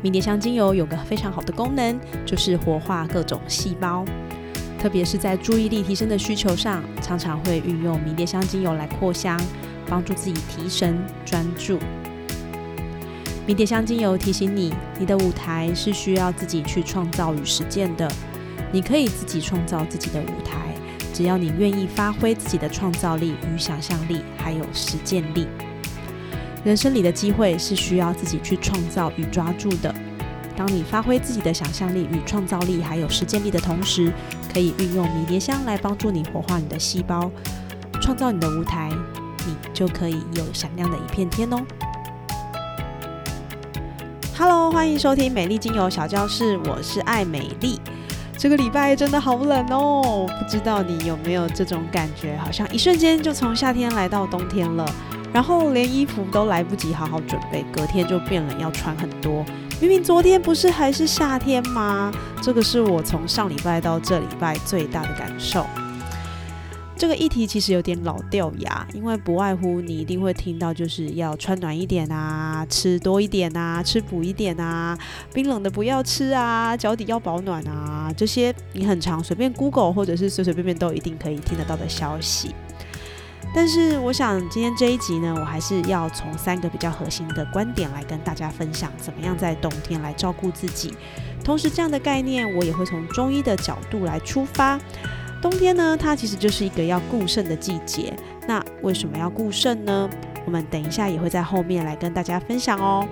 迷迭香精油有个非常好的功能，就是活化各种细胞，特别是在注意力提升的需求上，常常会运用迷迭香精油来扩香，帮助自己提神专注。迷迭香精油提醒你，你的舞台是需要自己去创造与实践的，你可以自己创造自己的舞台，只要你愿意发挥自己的创造力与想象力，还有实践力。人生里的机会是需要自己去创造与抓住的。当你发挥自己的想象力与创造力，还有实践力的同时，可以运用迷迭香来帮助你活化你的细胞，创造你的舞台，你就可以有闪亮的一片天哦。Hello，欢迎收听美丽精油小教室，我是爱美丽。这个礼拜真的好冷哦，不知道你有没有这种感觉，好像一瞬间就从夏天来到冬天了。然后连衣服都来不及好好准备，隔天就变冷，要穿很多。明明昨天不是还是夏天吗？这个是我从上礼拜到这礼拜最大的感受。这个议题其实有点老掉牙，因为不外乎你一定会听到，就是要穿暖一点啊，吃多一点啊，吃补一点啊，冰冷的不要吃啊，脚底要保暖啊，这些你很常随便 Google 或者是随随便便都一定可以听得到的消息。但是，我想今天这一集呢，我还是要从三个比较核心的观点来跟大家分享，怎么样在冬天来照顾自己。同时，这样的概念我也会从中医的角度来出发。冬天呢，它其实就是一个要固肾的季节。那为什么要固肾呢？我们等一下也会在后面来跟大家分享哦。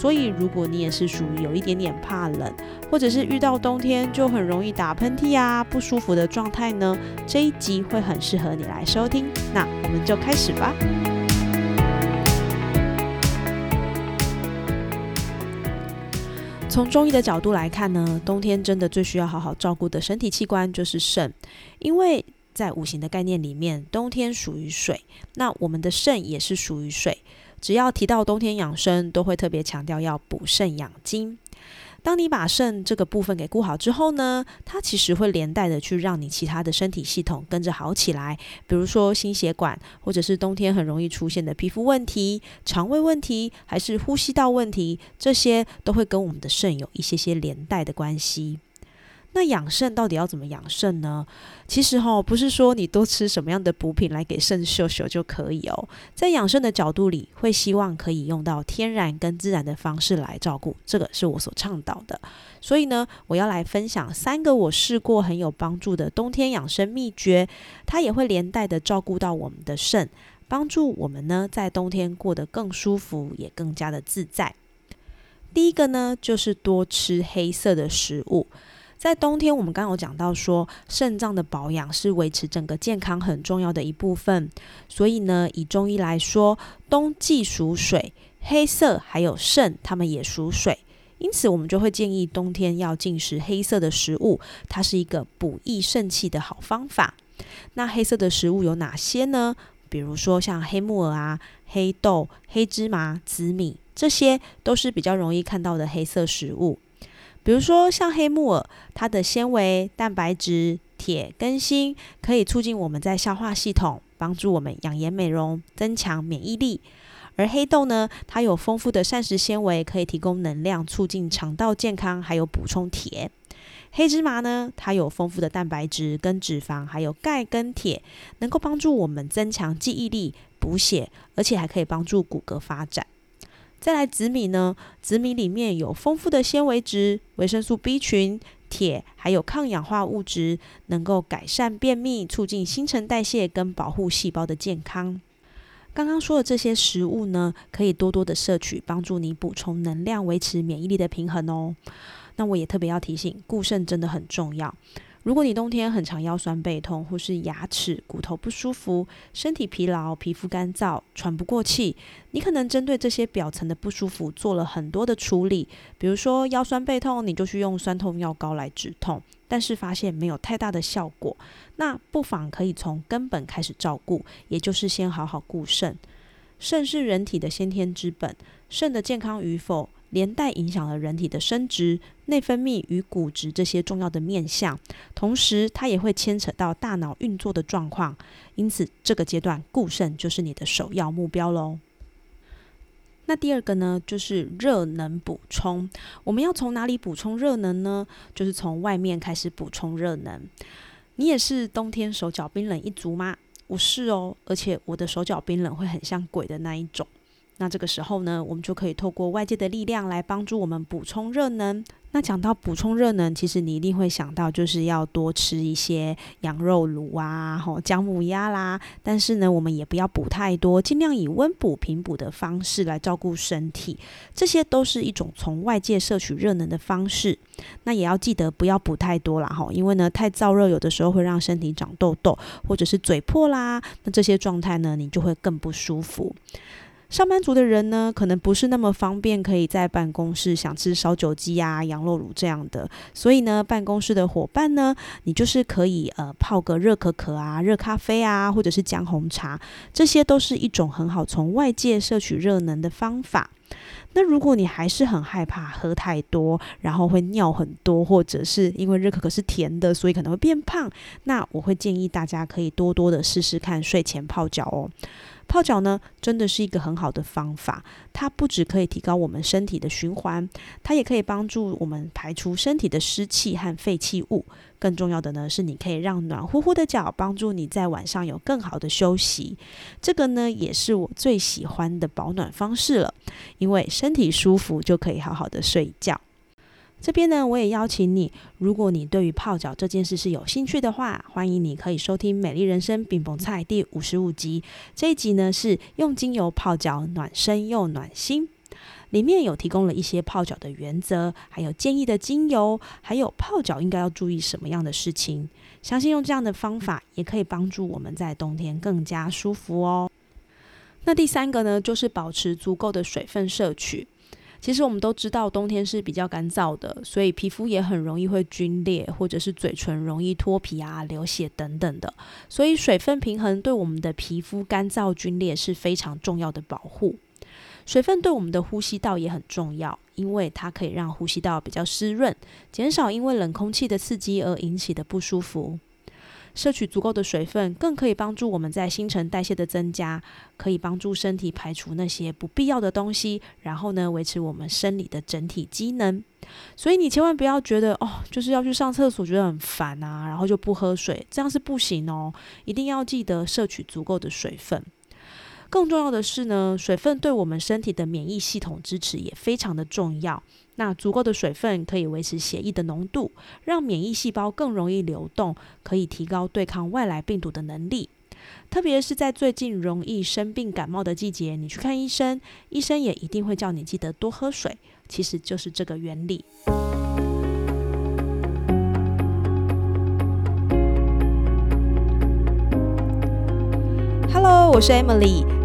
所以，如果你也是属于有一点点怕冷，或者是遇到冬天就很容易打喷嚏啊不舒服的状态呢，这一集会很适合你来收听。那我们就开始吧。从中医的角度来看呢，冬天真的最需要好好照顾的身体器官就是肾，因为在五行的概念里面，冬天属于水，那我们的肾也是属于水。只要提到冬天养生，都会特别强调要补肾养精。当你把肾这个部分给顾好之后呢，它其实会连带的去让你其他的身体系统跟着好起来。比如说心血管，或者是冬天很容易出现的皮肤问题、肠胃问题，还是呼吸道问题，这些都会跟我们的肾有一些些连带的关系。那养肾到底要怎么养肾呢？其实哈，不是说你多吃什么样的补品来给肾秀秀就可以哦。在养肾的角度里，会希望可以用到天然跟自然的方式来照顾，这个是我所倡导的。所以呢，我要来分享三个我试过很有帮助的冬天养生秘诀，它也会连带的照顾到我们的肾，帮助我们呢在冬天过得更舒服，也更加的自在。第一个呢，就是多吃黑色的食物。在冬天，我们刚刚有讲到说，肾脏的保养是维持整个健康很重要的一部分。所以呢，以中医来说，冬季属水，黑色还有肾，它们也属水，因此我们就会建议冬天要进食黑色的食物，它是一个补益肾气的好方法。那黑色的食物有哪些呢？比如说像黑木耳啊、黑豆、黑芝麻、紫米，这些都是比较容易看到的黑色食物。比如说，像黑木耳，它的纤维、蛋白质、铁跟锌可以促进我们在消化系统，帮助我们养颜美容，增强免疫力。而黑豆呢，它有丰富的膳食纤维，可以提供能量，促进肠道健康，还有补充铁。黑芝麻呢，它有丰富的蛋白质跟脂肪，还有钙跟铁，能够帮助我们增强记忆力、补血，而且还可以帮助骨骼发展。再来紫米呢？紫米里面有丰富的纤维质、维生素 B 群、铁，还有抗氧化物质，能够改善便秘、促进新陈代谢跟保护细胞的健康。刚刚说的这些食物呢，可以多多的摄取，帮助你补充能量，维持免疫力的平衡哦。那我也特别要提醒，固肾真的很重要。如果你冬天很常腰酸背痛，或是牙齿、骨头不舒服，身体疲劳、皮肤干燥、喘不过气，你可能针对这些表层的不舒服做了很多的处理，比如说腰酸背痛，你就去用酸痛药膏来止痛，但是发现没有太大的效果，那不妨可以从根本开始照顾，也就是先好好顾肾。肾是人体的先天之本，肾的健康与否。连带影响了人体的生殖、内分泌与骨质这些重要的面相，同时它也会牵扯到大脑运作的状况。因此，这个阶段固肾就是你的首要目标喽。那第二个呢，就是热能补充。我们要从哪里补充热能呢？就是从外面开始补充热能。你也是冬天手脚冰冷一族吗？我是哦，而且我的手脚冰冷会很像鬼的那一种。那这个时候呢，我们就可以透过外界的力量来帮助我们补充热能。那讲到补充热能，其实你一定会想到，就是要多吃一些羊肉卤啊，吼姜母鸭啦。但是呢，我们也不要补太多，尽量以温补平补的方式来照顾身体。这些都是一种从外界摄取热能的方式。那也要记得不要补太多啦，吼，因为呢，太燥热有的时候会让身体长痘痘，或者是嘴破啦。那这些状态呢，你就会更不舒服。上班族的人呢，可能不是那么方便，可以在办公室想吃烧酒鸡啊、羊肉卤这样的。所以呢，办公室的伙伴呢，你就是可以呃泡个热可可啊、热咖啡啊，或者是姜红茶，这些都是一种很好从外界摄取热能的方法。那如果你还是很害怕喝太多，然后会尿很多，或者是因为热可可是甜的，所以可能会变胖，那我会建议大家可以多多的试试看睡前泡脚哦。泡脚呢，真的是一个很好的方法。它不只可以提高我们身体的循环，它也可以帮助我们排除身体的湿气和废弃物。更重要的呢，是你可以让暖乎乎的脚帮助你在晚上有更好的休息。这个呢，也是我最喜欢的保暖方式了。因为身体舒服，就可以好好的睡觉。这边呢，我也邀请你，如果你对于泡脚这件事是有兴趣的话，欢迎你可以收听《美丽人生冰崩菜》第五十五集。这一集呢是用精油泡脚，暖身又暖心。里面有提供了一些泡脚的原则，还有建议的精油，还有泡脚应该要注意什么样的事情。相信用这样的方法，也可以帮助我们在冬天更加舒服哦。那第三个呢，就是保持足够的水分摄取。其实我们都知道，冬天是比较干燥的，所以皮肤也很容易会皲裂，或者是嘴唇容易脱皮啊、流血等等的。所以水分平衡对我们的皮肤干燥皲裂是非常重要的保护。水分对我们的呼吸道也很重要，因为它可以让呼吸道比较湿润，减少因为冷空气的刺激而引起的不舒服。摄取足够的水分，更可以帮助我们在新陈代谢的增加，可以帮助身体排除那些不必要的东西，然后呢，维持我们生理的整体机能。所以你千万不要觉得哦，就是要去上厕所觉得很烦啊，然后就不喝水，这样是不行哦。一定要记得摄取足够的水分。更重要的是呢，水分对我们身体的免疫系统支持也非常的重要。那足够的水分可以维持血液的浓度，让免疫细胞更容易流动，可以提高对抗外来病毒的能力。特别是在最近容易生病感冒的季节，你去看医生，医生也一定会叫你记得多喝水。其实就是这个原理。Hello，我是 Emily。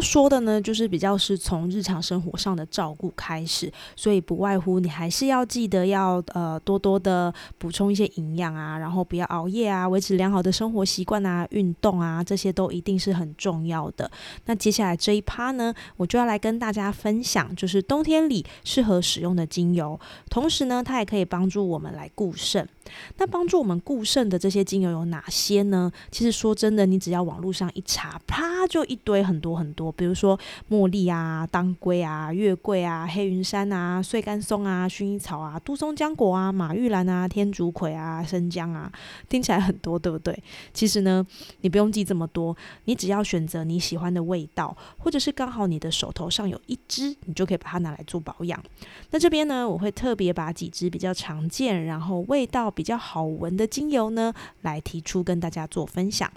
说的呢，就是比较是从日常生活上的照顾开始，所以不外乎你还是要记得要呃多多的补充一些营养啊，然后不要熬夜啊，维持良好的生活习惯啊，运动啊，这些都一定是很重要的。那接下来这一趴呢，我就要来跟大家分享，就是冬天里适合使用的精油，同时呢，它也可以帮助我们来固肾。那帮助我们固肾的这些精油有哪些呢？其实说真的，你只要网络上一查，啪就一堆很多很多，比如说茉莉啊、当归啊、月桂啊、黑云杉啊、碎干松啊、薰衣草啊、杜松浆果啊、马玉兰啊、天竺葵啊、生姜啊，听起来很多，对不对？其实呢，你不用记这么多，你只要选择你喜欢的味道，或者是刚好你的手头上有一支，你就可以把它拿来做保养。那这边呢，我会特别把几支比较常见，然后味道。比较好闻的精油呢，来提出跟大家做分享。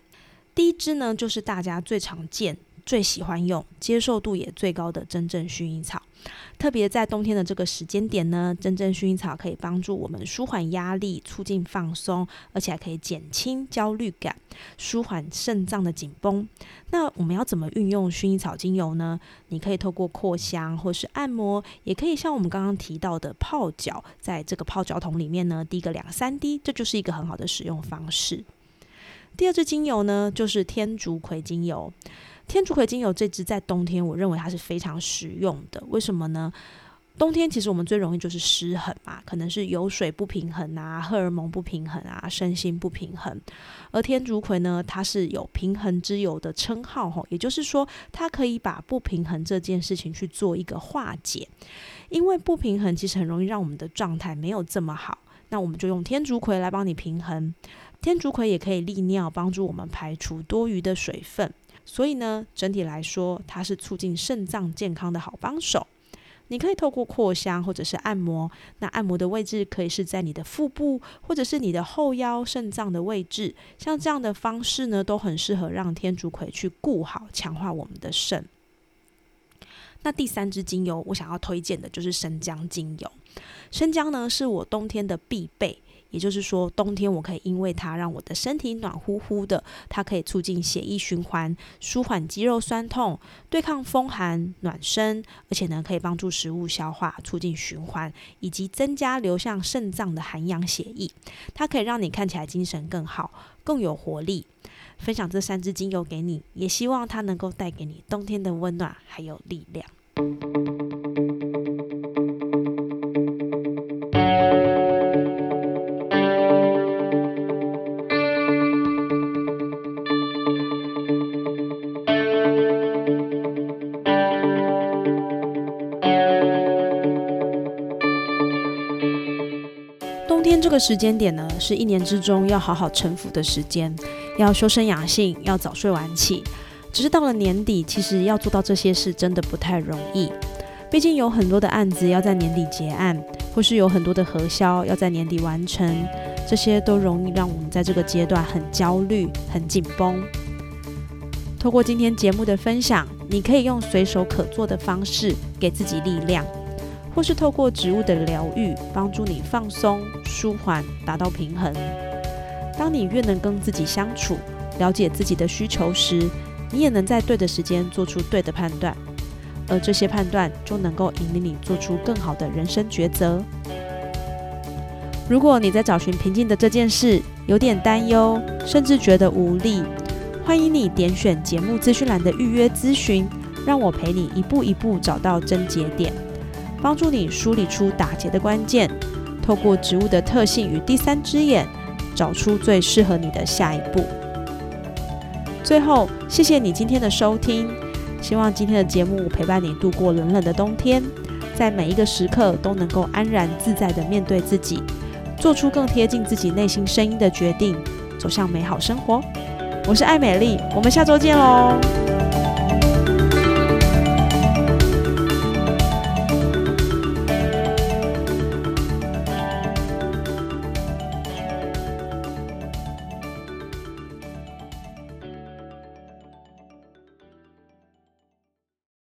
第一支呢，就是大家最常见、最喜欢用、接受度也最高的真正薰衣草。特别在冬天的这个时间点呢，真正薰衣草可以帮助我们舒缓压力、促进放松，而且还可以减轻焦虑感、舒缓肾脏的紧绷。那我们要怎么运用薰衣草精油呢？你可以透过扩香或是按摩，也可以像我们刚刚提到的泡脚，在这个泡脚桶里面呢滴个两三滴，这就是一个很好的使用方式。第二支精油呢，就是天竺葵精油。天竺葵精油这支在冬天，我认为它是非常实用的。为什么呢？冬天其实我们最容易就是失衡嘛，可能是油水不平衡啊，荷尔蒙不平衡啊，身心不平衡。而天竺葵呢，它是有平衡之油的称号吼，也就是说，它可以把不平衡这件事情去做一个化解。因为不平衡其实很容易让我们的状态没有这么好，那我们就用天竺葵来帮你平衡。天竺葵也可以利尿，帮助我们排除多余的水分。所以呢，整体来说，它是促进肾脏健康的好帮手。你可以透过扩香或者是按摩，那按摩的位置可以是在你的腹部，或者是你的后腰肾脏的位置。像这样的方式呢，都很适合让天竺葵去固好、强化我们的肾。那第三支精油，我想要推荐的就是生姜精油。生姜呢，是我冬天的必备。也就是说，冬天我可以因为它让我的身体暖乎乎的，它可以促进血液循环，舒缓肌肉酸痛，对抗风寒，暖身，而且呢可以帮助食物消化，促进循环，以及增加流向肾脏的含氧血液。它可以让你看起来精神更好，更有活力。分享这三支精油给你，也希望它能够带给你冬天的温暖还有力量。个时间点呢，是一年之中要好好沉浮的时间，要修身养性，要早睡晚起。只是到了年底，其实要做到这些事真的不太容易。毕竟有很多的案子要在年底结案，或是有很多的核销要在年底完成，这些都容易让我们在这个阶段很焦虑、很紧绷。透过今天节目的分享，你可以用随手可做的方式给自己力量。或是透过植物的疗愈，帮助你放松、舒缓，达到平衡。当你越能跟自己相处，了解自己的需求时，你也能在对的时间做出对的判断，而这些判断就能够引领你做出更好的人生抉择。如果你在找寻平静的这件事有点担忧，甚至觉得无力，欢迎你点选节目资讯栏的预约咨询，让我陪你一步一步找到症结点。帮助你梳理出打结的关键，透过植物的特性与第三只眼，找出最适合你的下一步。最后，谢谢你今天的收听。希望今天的节目陪伴你度过冷冷的冬天，在每一个时刻都能够安然自在的面对自己，做出更贴近自己内心声音的决定，走向美好生活。我是艾美丽，我们下周见喽。